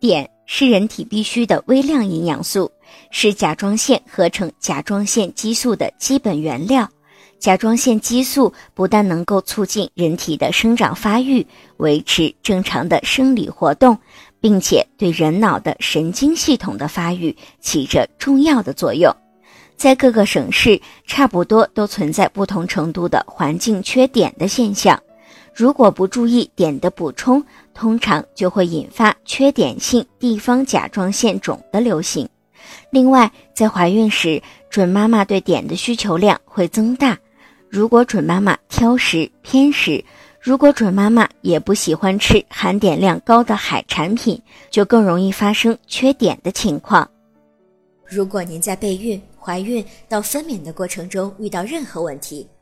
碘是人体必需的微量营养素，是甲状腺合成甲状腺激素的基本原料。甲状腺激素不但能够促进人体的生长发育，维持正常的生理活动，并且对人脑的神经系统的发育起着重要的作用。在各个省市，差不多都存在不同程度的环境缺碘的现象。如果不注意碘的补充，通常就会引发缺碘性地方甲状腺肿的流行。另外，在怀孕时，准妈妈对碘的需求量会增大。如果准妈妈挑食偏食，如果准妈妈也不喜欢吃含碘量高的海产品，就更容易发生缺碘的情况。如果您在备孕、怀孕到分娩的过程中遇到任何问题，